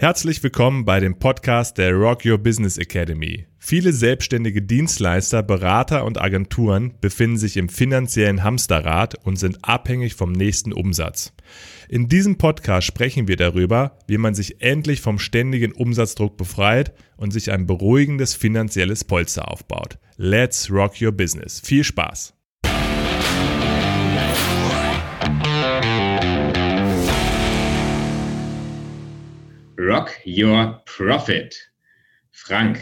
Herzlich willkommen bei dem Podcast der Rock Your Business Academy. Viele selbstständige Dienstleister, Berater und Agenturen befinden sich im finanziellen Hamsterrad und sind abhängig vom nächsten Umsatz. In diesem Podcast sprechen wir darüber, wie man sich endlich vom ständigen Umsatzdruck befreit und sich ein beruhigendes finanzielles Polster aufbaut. Let's Rock Your Business. Viel Spaß! Rock Your Profit. Frank,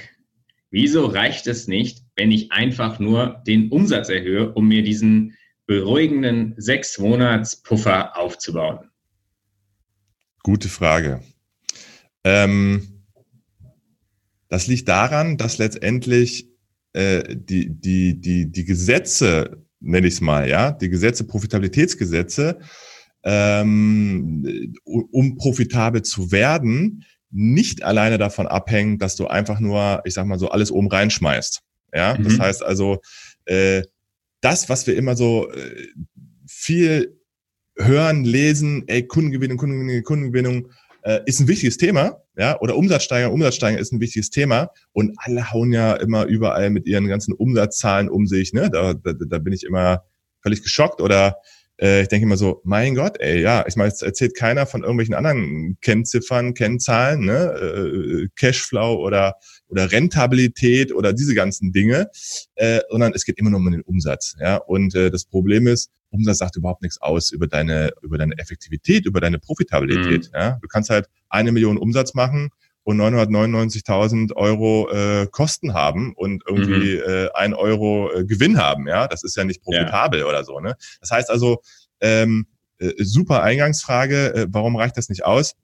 wieso reicht es nicht, wenn ich einfach nur den Umsatz erhöhe, um mir diesen beruhigenden sechs Monats Puffer aufzubauen? Gute Frage. Ähm, das liegt daran, dass letztendlich äh, die, die, die, die Gesetze, nenne ich es mal, ja, die Gesetze, Profitabilitätsgesetze, ähm, um profitabel zu werden, nicht alleine davon abhängen, dass du einfach nur, ich sag mal so, alles oben reinschmeißt. Ja, mhm. das heißt also, äh, das, was wir immer so äh, viel hören, lesen, ey, Kundengewinnung, Kundengewinnung, Kundengewinnung, äh, ist ein wichtiges Thema, ja, oder Umsatzsteiger, Umsatzsteiger ist ein wichtiges Thema und alle hauen ja immer überall mit ihren ganzen Umsatzzahlen um sich, ne, da, da, da bin ich immer völlig geschockt oder äh, ich denke immer so, mein Gott, ey, ja, ich meine, es erzählt keiner von irgendwelchen anderen Kennziffern, Kennzahlen, ne, äh, Cashflow oder oder Rentabilität oder diese ganzen Dinge, äh, sondern es geht immer nur um den Umsatz, ja. Und äh, das Problem ist, Umsatz sagt überhaupt nichts aus über deine über deine Effektivität, über deine Profitabilität. Mhm. Ja? Du kannst halt eine Million Umsatz machen und 999.000 Euro äh, Kosten haben und irgendwie mhm. äh, ein Euro äh, Gewinn haben. Ja, das ist ja nicht profitabel ja. oder so. Ne? Das heißt also, ähm, äh, super Eingangsfrage. Äh, warum reicht das nicht aus?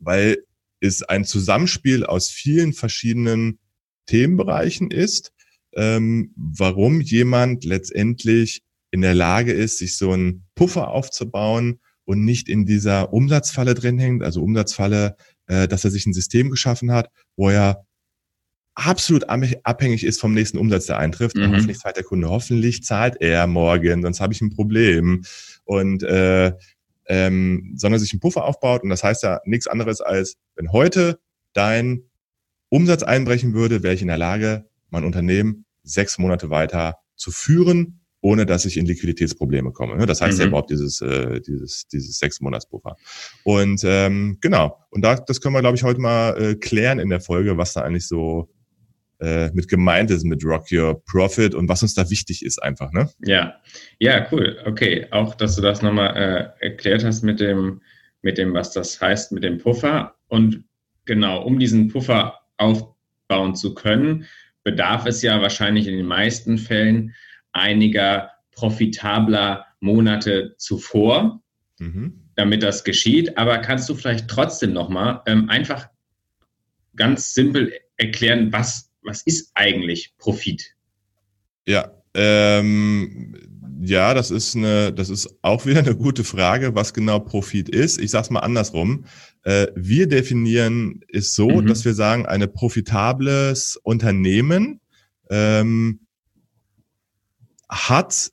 Weil es ein Zusammenspiel aus vielen verschiedenen Themenbereichen ist, ähm, warum jemand letztendlich in der Lage ist, sich so einen Puffer aufzubauen und nicht in dieser Umsatzfalle drin hängt. Also Umsatzfalle äh, dass er sich ein System geschaffen hat, wo er absolut abhängig ist vom nächsten Umsatz, der eintrifft. Mhm. Hoffentlich zahlt der Kunde, hoffentlich zahlt er morgen, sonst habe ich ein Problem. Und äh, ähm, sondern sich einen Puffer aufbaut. Und das heißt ja nichts anderes als, wenn heute dein Umsatz einbrechen würde, wäre ich in der Lage, mein Unternehmen sechs Monate weiter zu führen ohne dass ich in Liquiditätsprobleme komme. Das heißt mhm. ja überhaupt dieses, äh, dieses, dieses sechs Monatspuffer. Und ähm, genau, und da, das können wir, glaube ich, heute mal äh, klären in der Folge, was da eigentlich so äh, mit gemeint ist mit Rock Your Profit und was uns da wichtig ist einfach. Ne? Ja, ja, cool. Okay, auch, dass du das nochmal äh, erklärt hast mit dem, mit dem, was das heißt, mit dem Puffer. Und genau, um diesen Puffer aufbauen zu können, bedarf es ja wahrscheinlich in den meisten Fällen einiger profitabler Monate zuvor, mhm. damit das geschieht. Aber kannst du vielleicht trotzdem nochmal ähm, einfach ganz simpel erklären, was, was ist eigentlich Profit? Ja, ähm, ja, das ist eine, das ist auch wieder eine gute Frage, was genau Profit ist. Ich sage es mal andersrum. Äh, wir definieren es so, mhm. dass wir sagen, ein profitables Unternehmen ähm, hat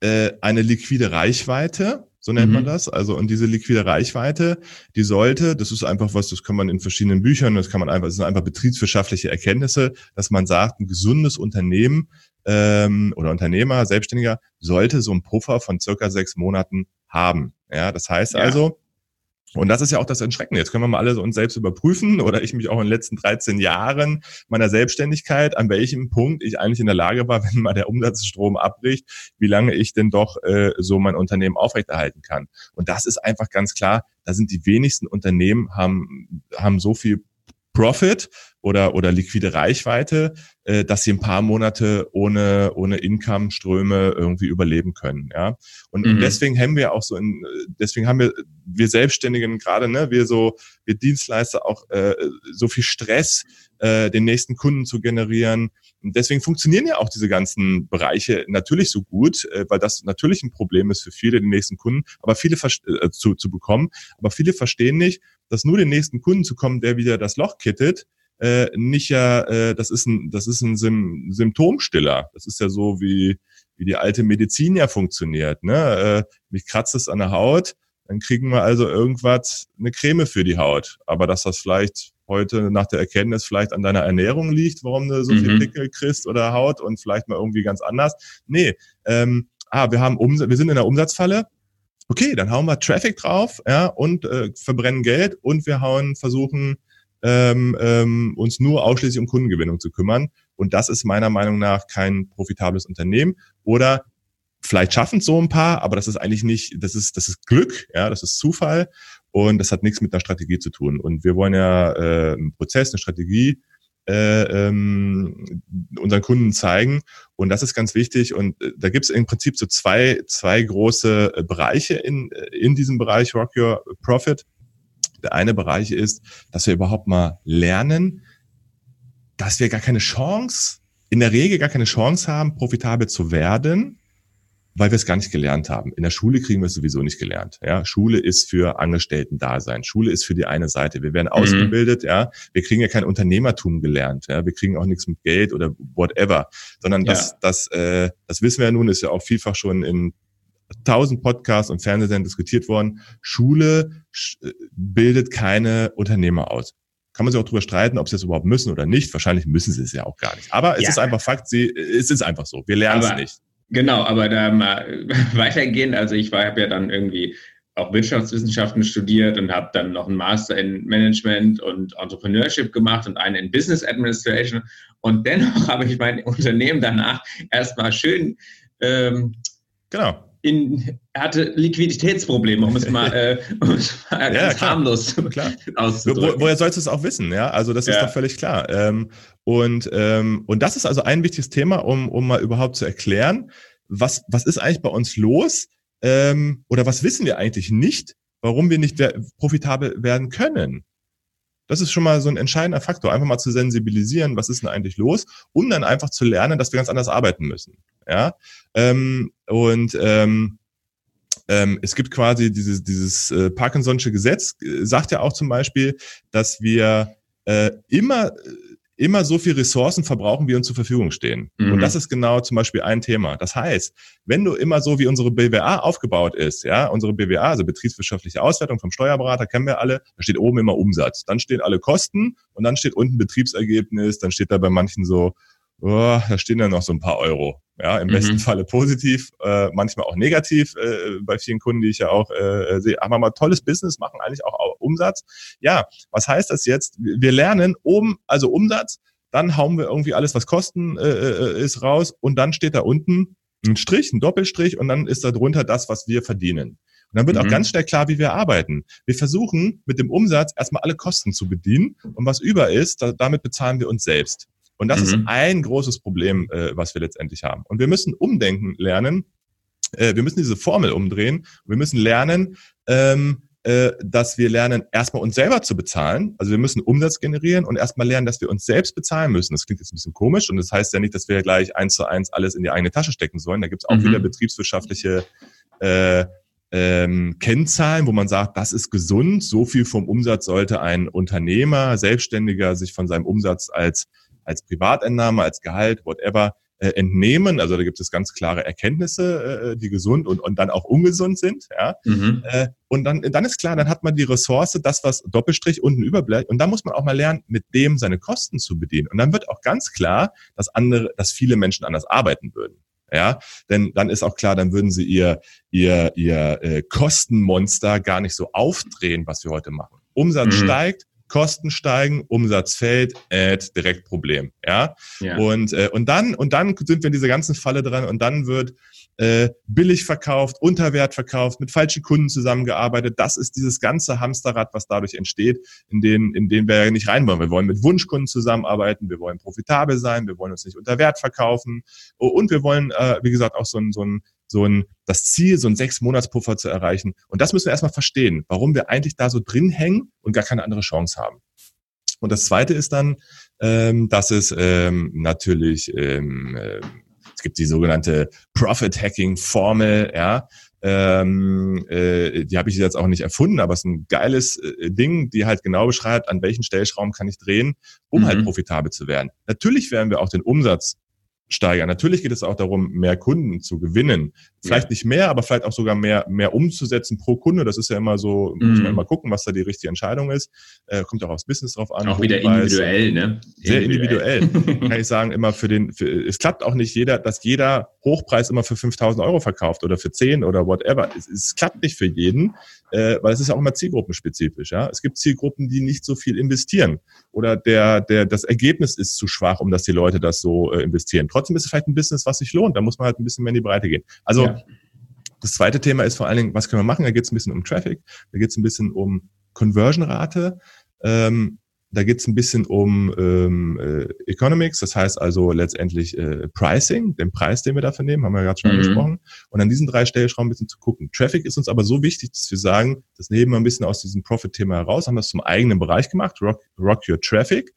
äh, eine liquide Reichweite, so nennt mhm. man das. Also und diese liquide Reichweite, die sollte, das ist einfach was, das kann man in verschiedenen Büchern, das kann man einfach, das sind einfach betriebswirtschaftliche Erkenntnisse, dass man sagt, ein gesundes Unternehmen ähm, oder Unternehmer, Selbstständiger sollte so einen Puffer von circa sechs Monaten haben. Ja, das heißt ja. also, und das ist ja auch das Entschreckende. Jetzt können wir mal alle uns selbst überprüfen oder ich mich auch in den letzten 13 Jahren meiner Selbstständigkeit, an welchem Punkt ich eigentlich in der Lage war, wenn mal der Umsatzstrom abbricht, wie lange ich denn doch äh, so mein Unternehmen aufrechterhalten kann. Und das ist einfach ganz klar, da sind die wenigsten Unternehmen haben, haben so viel Profit oder, oder liquide Reichweite, äh, dass sie ein paar Monate ohne, ohne Income-Ströme irgendwie überleben können. Ja. Und, mhm. deswegen haben wir auch so in, deswegen haben wir, wir Selbstständigen gerade, ne, wir so, wir Dienstleister auch äh, so viel Stress, äh, den nächsten Kunden zu generieren. Und deswegen funktionieren ja auch diese ganzen Bereiche natürlich so gut, äh, weil das natürlich ein Problem ist für viele, den nächsten Kunden, aber viele äh, zu, zu bekommen. Aber viele verstehen nicht, dass nur den nächsten Kunden zu kommen, der wieder das Loch kittet, äh, nicht ja, äh, das ist ein, das ist ein Sym Symptomstiller. Das ist ja so wie wie die alte Medizin ja funktioniert. Ne? Äh, mich kratzt es an der Haut, dann kriegen wir also irgendwas, eine Creme für die Haut. Aber dass das vielleicht heute nach der Erkenntnis vielleicht an deiner Ernährung liegt, warum du so mhm. viel Pickel kriegst oder Haut und vielleicht mal irgendwie ganz anders. Nee, ähm, ah, wir haben Umsatz, wir sind in der Umsatzfalle. Okay, dann hauen wir Traffic drauf, ja, und äh, verbrennen Geld und wir hauen, versuchen ähm, ähm, uns nur ausschließlich um Kundengewinnung zu kümmern. Und das ist meiner Meinung nach kein profitables Unternehmen. Oder vielleicht schaffen es so ein paar, aber das ist eigentlich nicht, das ist, das ist Glück, ja, das ist Zufall und das hat nichts mit einer Strategie zu tun. Und wir wollen ja äh, einen Prozess, eine Strategie äh, ähm, unseren Kunden zeigen. Und das ist ganz wichtig. Und äh, da gibt es im Prinzip so zwei, zwei große äh, Bereiche in, äh, in diesem Bereich Rock Your Profit. Der eine Bereich ist, dass wir überhaupt mal lernen, dass wir gar keine Chance, in der Regel gar keine Chance haben, profitabel zu werden, weil wir es gar nicht gelernt haben. In der Schule kriegen wir es sowieso nicht gelernt. Ja, Schule ist für Angestellten-Dasein. Schule ist für die eine Seite. Wir werden mhm. ausgebildet. Ja, wir kriegen ja kein Unternehmertum gelernt. Ja, wir kriegen auch nichts mit Geld oder whatever, sondern das, ja. das, äh, das wissen wir ja nun, ist ja auch vielfach schon in tausend Podcasts und Fernsehsendern diskutiert worden. Schule äh, bildet keine Unternehmer aus. Kann man sich auch drüber streiten, ob sie es überhaupt müssen oder nicht. Wahrscheinlich müssen sie es ja auch gar nicht. Aber es ja. ist einfach Fakt, sie, es ist einfach so. Wir lernen es nicht. Genau, aber da mal weitergehen. Also ich habe ja dann irgendwie auch Wirtschaftswissenschaften studiert und habe dann noch einen Master in Management und Entrepreneurship gemacht und einen in Business Administration. Und dennoch habe ich mein Unternehmen danach erstmal schön ähm, genau in, hatte Liquiditätsprobleme, um es mal, äh, um es mal ja, ganz klar. harmlos klar. auszudrücken. Wo, woher sollst du es auch wissen? Ja, also das ist ja. doch völlig klar. Ähm, und, ähm, und das ist also ein wichtiges Thema, um, um mal überhaupt zu erklären, was, was ist eigentlich bei uns los ähm, oder was wissen wir eigentlich nicht, warum wir nicht profitabel werden können. Das ist schon mal so ein entscheidender Faktor, einfach mal zu sensibilisieren, was ist denn eigentlich los, um dann einfach zu lernen, dass wir ganz anders arbeiten müssen. Ja, ähm, und ähm, ähm, es gibt quasi dieses, dieses äh, Parkinson'sche Gesetz, äh, sagt ja auch zum Beispiel, dass wir äh, immer immer so viel Ressourcen verbrauchen, wie uns zur Verfügung stehen. Mhm. Und das ist genau zum Beispiel ein Thema. Das heißt, wenn du immer so wie unsere BWA aufgebaut ist, ja, unsere BWA, also betriebswirtschaftliche Auswertung vom Steuerberater, kennen wir alle, da steht oben immer Umsatz, dann stehen alle Kosten und dann steht unten Betriebsergebnis, dann steht da bei manchen so oh, da stehen dann noch so ein paar Euro. Ja, im mhm. besten Falle positiv, äh, manchmal auch negativ, äh, bei vielen Kunden, die ich ja auch äh, sehe. Aber mal tolles Business, machen eigentlich auch Umsatz. Ja, was heißt das jetzt? Wir lernen oben, also Umsatz, dann hauen wir irgendwie alles, was Kosten äh, äh, ist, raus und dann steht da unten ein Strich, ein Doppelstrich und dann ist da drunter das, was wir verdienen. Und dann wird mhm. auch ganz schnell klar, wie wir arbeiten. Wir versuchen mit dem Umsatz erstmal alle Kosten zu bedienen und was über ist, da, damit bezahlen wir uns selbst. Und das mhm. ist ein großes Problem, äh, was wir letztendlich haben. Und wir müssen umdenken lernen. Äh, wir müssen diese Formel umdrehen. Wir müssen lernen, ähm, äh, dass wir lernen, erstmal uns selber zu bezahlen. Also wir müssen Umsatz generieren und erstmal lernen, dass wir uns selbst bezahlen müssen. Das klingt jetzt ein bisschen komisch und das heißt ja nicht, dass wir gleich eins zu eins alles in die eigene Tasche stecken sollen. Da gibt es auch mhm. wieder betriebswirtschaftliche äh, ähm, Kennzahlen, wo man sagt, das ist gesund, so viel vom Umsatz sollte ein Unternehmer, Selbstständiger sich von seinem Umsatz als als Privatentnahme, als Gehalt, whatever, äh, entnehmen. Also da gibt es ganz klare Erkenntnisse, äh, die gesund und, und dann auch ungesund sind. Ja? Mhm. Äh, und dann, dann ist klar, dann hat man die Ressource, das, was Doppelstrich unten überbleibt. Und dann muss man auch mal lernen, mit dem seine Kosten zu bedienen. Und dann wird auch ganz klar, dass andere, dass viele Menschen anders arbeiten würden. Ja, denn dann ist auch klar, dann würden sie ihr, ihr, ihr äh, Kostenmonster gar nicht so aufdrehen, was wir heute machen. Umsatz mhm. steigt, Kosten steigen, Umsatz fällt, Ad, direkt Problem. Ja. ja. Und, äh, und dann, und dann sind wir in dieser ganzen Falle dran und dann wird äh, billig verkauft, unter Wert verkauft, mit falschen Kunden zusammengearbeitet. Das ist dieses ganze Hamsterrad, was dadurch entsteht, in den, in den wir ja nicht rein wollen. Wir wollen mit Wunschkunden zusammenarbeiten, wir wollen profitabel sein, wir wollen uns nicht unter Wert verkaufen und wir wollen, äh, wie gesagt, auch so ein, so ein so ein, das Ziel, so ein sechs Monatspuffer zu erreichen. Und das müssen wir erstmal verstehen, warum wir eigentlich da so drin hängen und gar keine andere Chance haben. Und das zweite ist dann, ähm, dass es ähm, natürlich, ähm, äh, gibt die sogenannte Profit Hacking Formel, ja, ähm, äh, die habe ich jetzt auch nicht erfunden, aber es ist ein geiles äh, Ding, die halt genau beschreibt, an welchen Stellschrauben kann ich drehen, um halt mhm. halt profitabel zu werden. Natürlich werden wir auch den Umsatz steigern. Natürlich geht es auch darum, mehr Kunden zu gewinnen. Vielleicht ja. nicht mehr, aber vielleicht auch sogar mehr, mehr umzusetzen pro Kunde. Das ist ja immer so, mhm. muss man immer gucken, was da die richtige Entscheidung ist. Äh, kommt auch aufs Business drauf an. Auch wieder individuell, ne? Sehr individuell. individuell. Kann ich sagen, immer für den, für, es klappt auch nicht jeder, dass jeder Hochpreis immer für 5000 Euro verkauft oder für 10 oder whatever. Es, es klappt nicht für jeden, äh, weil es ist auch immer zielgruppenspezifisch, ja. Es gibt Zielgruppen, die nicht so viel investieren oder der, der, das Ergebnis ist zu schwach, um dass die Leute das so äh, investieren. Trotzdem ist es vielleicht ein Business, was sich lohnt. Da muss man halt ein bisschen mehr in die Breite gehen. Also ja. das zweite Thema ist vor allen Dingen, was können wir machen? Da geht es ein bisschen um Traffic, da geht es ein bisschen um Conversion-Rate. Ähm, da geht es ein bisschen um ähm, äh, Economics, das heißt also letztendlich äh, Pricing, den Preis, den wir dafür nehmen, haben wir ja gerade schon mhm. angesprochen. Und an diesen drei Stellschrauben ein bisschen zu gucken. Traffic ist uns aber so wichtig, dass wir sagen, das nehmen wir ein bisschen aus diesem Profit-Thema heraus, haben das zum eigenen Bereich gemacht, Rock, Rock Your Traffic,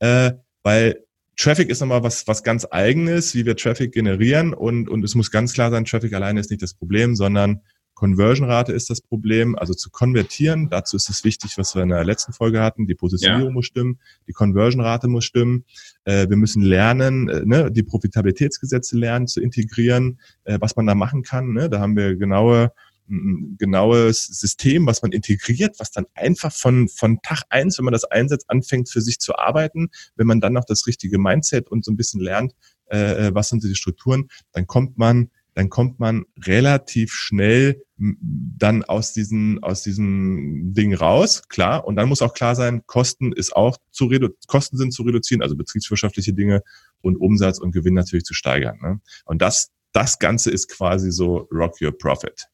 äh, weil Traffic ist nochmal was, was ganz eigenes, wie wir Traffic generieren und, und es muss ganz klar sein, Traffic alleine ist nicht das Problem, sondern Conversion-Rate ist das Problem, also zu konvertieren. Dazu ist es wichtig, was wir in der letzten Folge hatten. Die Positionierung ja. muss stimmen, die Conversion-Rate muss stimmen. Äh, wir müssen lernen, äh, ne, die Profitabilitätsgesetze lernen zu integrieren, äh, was man da machen kann. Ne? Da haben wir genaue ein genaues System, was man integriert, was dann einfach von, von Tag eins, wenn man das einsetzt, anfängt für sich zu arbeiten. Wenn man dann noch das richtige Mindset und so ein bisschen lernt, äh, was sind die Strukturen, dann kommt man dann kommt man relativ schnell dann aus diesen, aus diesem Ding raus, klar. Und dann muss auch klar sein, Kosten ist auch zu redu Kosten sind zu reduzieren, also betriebswirtschaftliche Dinge und Umsatz und Gewinn natürlich zu steigern. Ne? Und das, das Ganze ist quasi so Rock Your Profit.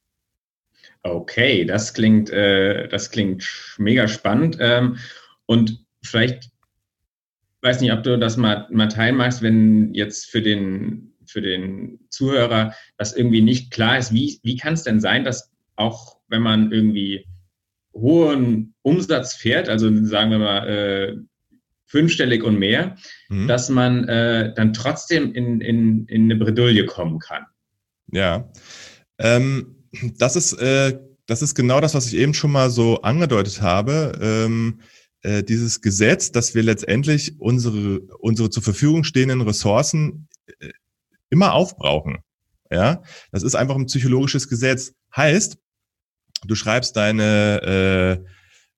Okay, das klingt, äh, das klingt mega spannend. Ähm, und vielleicht, weiß nicht, ob du das mal, mal teilen magst, wenn jetzt für den für den Zuhörer das irgendwie nicht klar ist, wie, wie kann es denn sein, dass auch wenn man irgendwie hohen Umsatz fährt, also sagen wir mal äh, fünfstellig und mehr, mhm. dass man äh, dann trotzdem in, in, in eine Bredouille kommen kann. Ja, ähm, das ist äh, das ist genau das, was ich eben schon mal so angedeutet habe. Ähm, äh, dieses Gesetz, dass wir letztendlich unsere unsere zur Verfügung stehenden Ressourcen äh, immer aufbrauchen. Ja, das ist einfach ein psychologisches Gesetz. Heißt, du schreibst deine äh,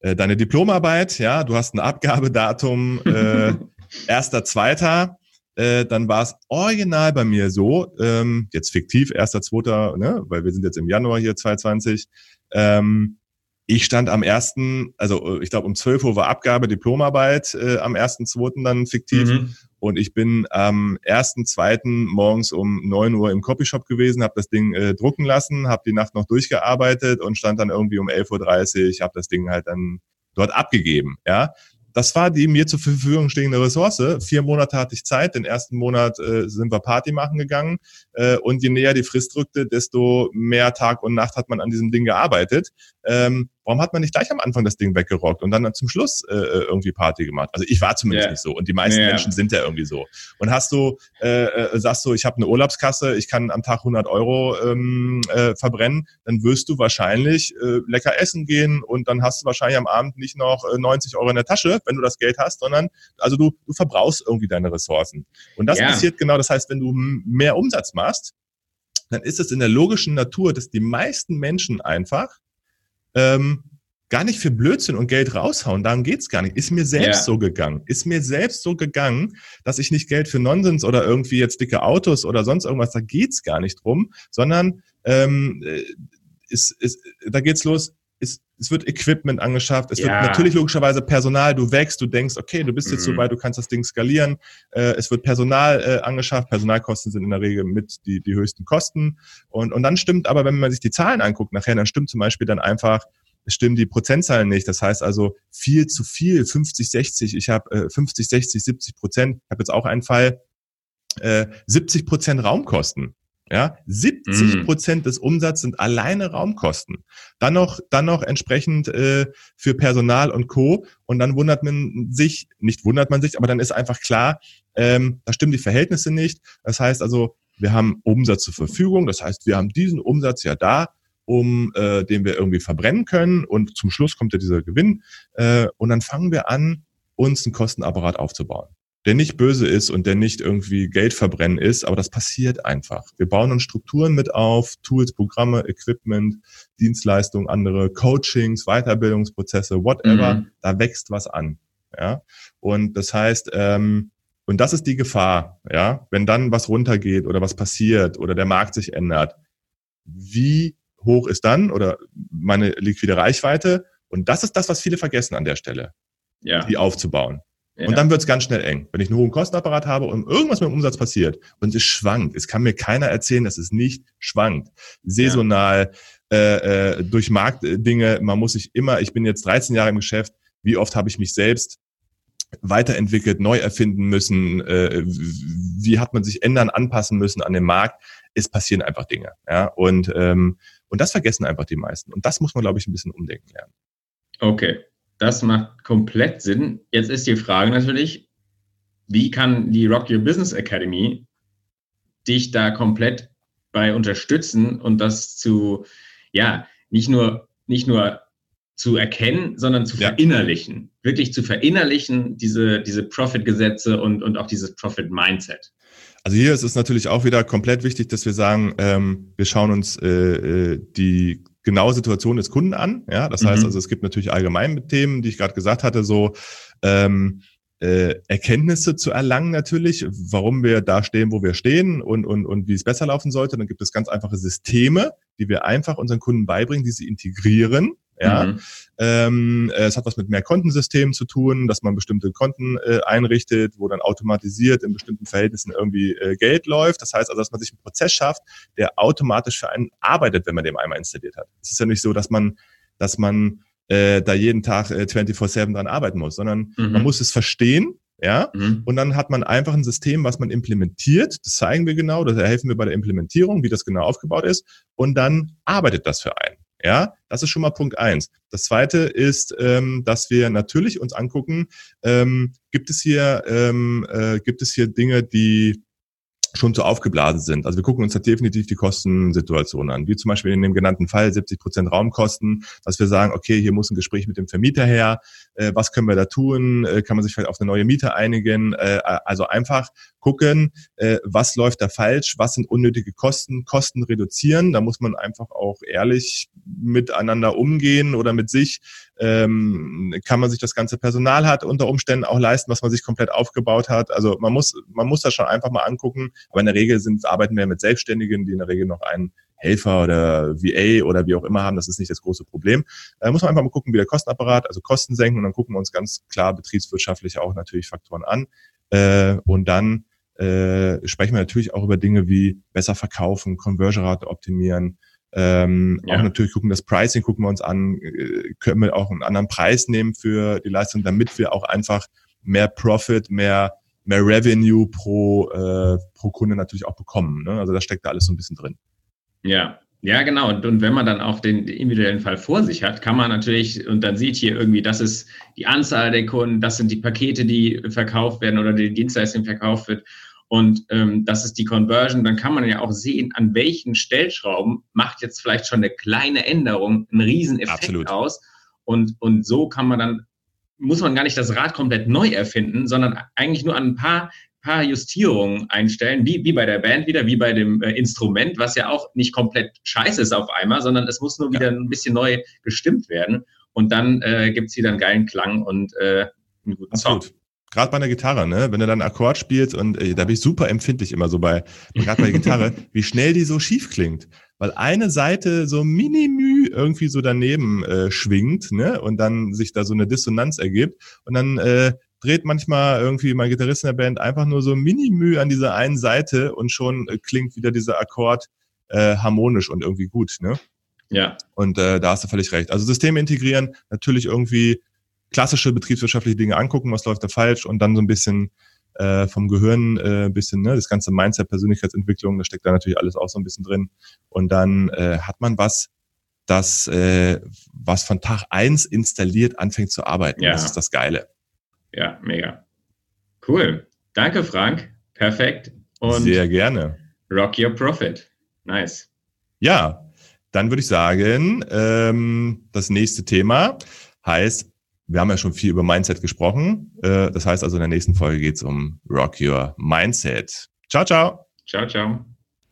äh, deine Diplomarbeit, ja, du hast ein Abgabedatum äh, erster, zweiter, äh, dann war es original bei mir so, ähm, jetzt fiktiv erster, zweiter, ne, weil wir sind jetzt im Januar hier 2020. Ähm, ich stand am ersten, also ich glaube um 12 Uhr war Abgabe Diplomarbeit äh, am ersten, zweiten dann fiktiv mhm. Und ich bin am ersten, zweiten morgens um neun Uhr im Copyshop gewesen, habe das Ding äh, drucken lassen, habe die Nacht noch durchgearbeitet und stand dann irgendwie um 11.30 Uhr, habe das Ding halt dann dort abgegeben. Ja, das war die mir zur Verfügung stehende Ressource. Vier Monate hatte ich Zeit. Den ersten Monat äh, sind wir Party machen gegangen. Äh, und je näher die Frist rückte, desto mehr Tag und Nacht hat man an diesem Ding gearbeitet. Ähm, warum hat man nicht gleich am Anfang das Ding weggerockt und dann zum Schluss äh, äh, irgendwie Party gemacht? Also ich war zumindest yeah. nicht so. Und die meisten yeah. Menschen sind ja irgendwie so. Und hast du, äh, äh, sagst du, ich habe eine Urlaubskasse, ich kann am Tag 100 Euro ähm, äh, verbrennen, dann wirst du wahrscheinlich äh, lecker essen gehen und dann hast du wahrscheinlich am Abend nicht noch äh, 90 Euro in der Tasche, wenn du das Geld hast, sondern also du, du verbrauchst irgendwie deine Ressourcen. Und das yeah. passiert genau, das heißt, wenn du mehr Umsatz machst, dann ist es in der logischen Natur, dass die meisten Menschen einfach ähm, gar nicht für Blödsinn und Geld raushauen. Darum geht's gar nicht. Ist mir selbst ja. so gegangen. Ist mir selbst so gegangen, dass ich nicht Geld für Nonsens oder irgendwie jetzt dicke Autos oder sonst irgendwas, da geht's gar nicht drum, sondern ähm, äh, ist, ist, da geht's los, es, wird Equipment angeschafft, es ja. wird natürlich logischerweise Personal, du wächst, du denkst, okay, du bist jetzt mhm. so weit, du kannst das Ding skalieren, äh, es wird Personal äh, angeschafft, Personalkosten sind in der Regel mit die, die höchsten Kosten. Und, und dann stimmt aber, wenn man sich die Zahlen anguckt nachher, dann stimmt zum Beispiel dann einfach, es stimmen die Prozentzahlen nicht, das heißt also viel zu viel, 50, 60, ich habe äh, 50, 60, 70 Prozent, ich habe jetzt auch einen Fall, äh, 70 Prozent Raumkosten. Ja, 70 mhm. Prozent des Umsatzes sind alleine Raumkosten. Dann noch, dann noch entsprechend äh, für Personal und Co. Und dann wundert man sich, nicht wundert man sich, aber dann ist einfach klar, ähm, da stimmen die Verhältnisse nicht. Das heißt also, wir haben Umsatz zur Verfügung. Das heißt, wir haben diesen Umsatz ja da, um äh, den wir irgendwie verbrennen können. Und zum Schluss kommt ja dieser Gewinn. Äh, und dann fangen wir an, uns einen Kostenapparat aufzubauen. Der nicht böse ist und der nicht irgendwie Geld verbrennen ist, aber das passiert einfach. Wir bauen uns Strukturen mit auf, Tools, Programme, Equipment, Dienstleistungen, andere Coachings, Weiterbildungsprozesse, whatever, mhm. da wächst was an. Ja, und das heißt, ähm, und das ist die Gefahr, ja, wenn dann was runtergeht oder was passiert oder der Markt sich ändert. Wie hoch ist dann oder meine liquide Reichweite? Und das ist das, was viele vergessen an der Stelle, ja. die aufzubauen. Ja. Und dann wird es ganz schnell eng. Wenn ich einen hohen Kostenapparat habe und irgendwas mit dem Umsatz passiert und es schwankt, es kann mir keiner erzählen, dass es nicht schwankt. Saisonal, ja. äh, äh, durch Marktdinge, man muss sich immer, ich bin jetzt 13 Jahre im Geschäft, wie oft habe ich mich selbst weiterentwickelt, neu erfinden müssen, äh, wie hat man sich ändern, anpassen müssen an den Markt. Es passieren einfach Dinge. Ja? Und, ähm, und das vergessen einfach die meisten. Und das muss man, glaube ich, ein bisschen umdenken lernen. Okay, das macht komplett Sinn. Jetzt ist die Frage natürlich, wie kann die Rock Your Business Academy dich da komplett bei unterstützen und das zu, ja, nicht nur, nicht nur zu erkennen, sondern zu ja. verinnerlichen. Wirklich zu verinnerlichen, diese, diese Profit-Gesetze und, und auch dieses Profit-Mindset. Also hier ist es natürlich auch wieder komplett wichtig, dass wir sagen, ähm, wir schauen uns äh, äh die genaue Situation des Kunden an. Ja, das mhm. heißt also, es gibt natürlich allgemein Themen, die ich gerade gesagt hatte, so ähm, äh, Erkenntnisse zu erlangen natürlich, warum wir da stehen, wo wir stehen und, und, und wie es besser laufen sollte. Dann gibt es ganz einfache Systeme, die wir einfach unseren Kunden beibringen, die sie integrieren ja, mhm. ähm, es hat was mit mehr Kontensystemen zu tun, dass man bestimmte Konten äh, einrichtet, wo dann automatisiert in bestimmten Verhältnissen irgendwie äh, Geld läuft. Das heißt also, dass man sich einen Prozess schafft, der automatisch für einen arbeitet, wenn man den einmal installiert hat. Es ist ja nicht so, dass man, dass man äh, da jeden Tag äh, 24/7 dran arbeiten muss, sondern mhm. man muss es verstehen ja, mhm. und dann hat man einfach ein System, was man implementiert. Das zeigen wir genau, da helfen wir bei der Implementierung, wie das genau aufgebaut ist. Und dann arbeitet das für einen. Ja, das ist schon mal Punkt eins. Das zweite ist, ähm, dass wir natürlich uns angucken, ähm, gibt es hier, ähm, äh, gibt es hier Dinge, die schon zu aufgeblasen sind. Also wir gucken uns da definitiv die Kostensituation an, wie zum Beispiel in dem genannten Fall 70 Prozent Raumkosten, dass wir sagen, okay, hier muss ein Gespräch mit dem Vermieter her, äh, was können wir da tun, äh, kann man sich vielleicht auf eine neue Miete einigen, äh, also einfach gucken, äh, was läuft da falsch, was sind unnötige Kosten, Kosten reduzieren, da muss man einfach auch ehrlich miteinander umgehen oder mit sich, ähm, kann man sich das ganze Personal hat unter Umständen auch leisten, was man sich komplett aufgebaut hat. Also man muss, man muss das schon einfach mal angucken. Aber in der Regel sind, arbeiten wir mit Selbstständigen, die in der Regel noch einen Helfer oder VA oder wie auch immer haben. Das ist nicht das große Problem. Da muss man einfach mal gucken, wie der Kostenapparat, also Kosten senken und dann gucken wir uns ganz klar betriebswirtschaftlich auch natürlich Faktoren an. Äh, und dann äh, sprechen wir natürlich auch über Dinge wie besser verkaufen, Conversion-Rate optimieren, ähm, ja. Auch natürlich gucken, das Pricing gucken wir uns an, äh, können wir auch einen anderen Preis nehmen für die Leistung, damit wir auch einfach mehr Profit, mehr, mehr Revenue pro, äh, pro Kunde natürlich auch bekommen. Ne? Also da steckt da alles so ein bisschen drin. Ja, ja, genau. Und, und wenn man dann auch den individuellen Fall vor sich hat, kann man natürlich, und dann sieht hier irgendwie, das ist die Anzahl der Kunden, das sind die Pakete, die verkauft werden oder die Dienstleistung verkauft wird und ähm, das ist die Conversion, dann kann man ja auch sehen, an welchen Stellschrauben macht jetzt vielleicht schon eine kleine Änderung einen Rieseneffekt Absolut. aus. Und, und so kann man dann, muss man gar nicht das Rad komplett neu erfinden, sondern eigentlich nur an ein paar, paar Justierungen einstellen, wie, wie bei der Band wieder, wie bei dem äh, Instrument, was ja auch nicht komplett scheiße ist auf einmal, sondern es muss nur wieder ein bisschen neu gestimmt werden. Und dann äh, gibt es wieder einen geilen Klang und äh, einen guten Absolut. Sound gerade bei einer Gitarre, ne, wenn du dann einen Akkord spielst und äh, da bin ich super empfindlich immer so bei, gerade bei der Gitarre, wie schnell die so schief klingt. Weil eine Seite so minimü irgendwie so daneben äh, schwingt, ne, und dann sich da so eine Dissonanz ergibt und dann äh, dreht manchmal irgendwie mein Gitarrist in der Band einfach nur so minimü an dieser einen Seite und schon äh, klingt wieder dieser Akkord äh, harmonisch und irgendwie gut, ne? Ja. Und äh, da hast du völlig recht. Also Systeme integrieren, natürlich irgendwie klassische betriebswirtschaftliche Dinge angucken, was läuft da falsch und dann so ein bisschen äh, vom Gehirn äh, ein bisschen, ne, das ganze Mindset, Persönlichkeitsentwicklung, da steckt da natürlich alles auch so ein bisschen drin. Und dann äh, hat man was, das, äh, was von Tag eins installiert anfängt zu arbeiten. Ja. Das ist das Geile. Ja, mega. Cool. Danke, Frank. Perfekt. Und Sehr gerne. Rock your profit. Nice. Ja, dann würde ich sagen, ähm, das nächste Thema heißt wir haben ja schon viel über Mindset gesprochen. Äh, das heißt also, in der nächsten Folge geht es um Rock Your Mindset. Ciao, ciao. Ciao, ciao.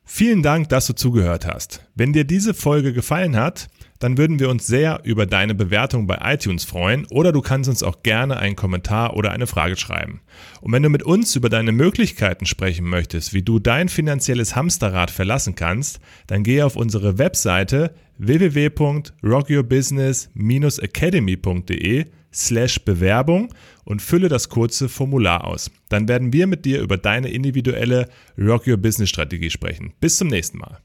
Vielen Dank, dass du zugehört hast. Wenn dir diese Folge gefallen hat, dann würden wir uns sehr über deine Bewertung bei iTunes freuen oder du kannst uns auch gerne einen Kommentar oder eine Frage schreiben. Und wenn du mit uns über deine Möglichkeiten sprechen möchtest, wie du dein finanzielles Hamsterrad verlassen kannst, dann gehe auf unsere Webseite www.rockyourbusiness-academy.de slash Bewerbung und fülle das kurze Formular aus. Dann werden wir mit dir über deine individuelle Rock Your Business Strategie sprechen. Bis zum nächsten Mal.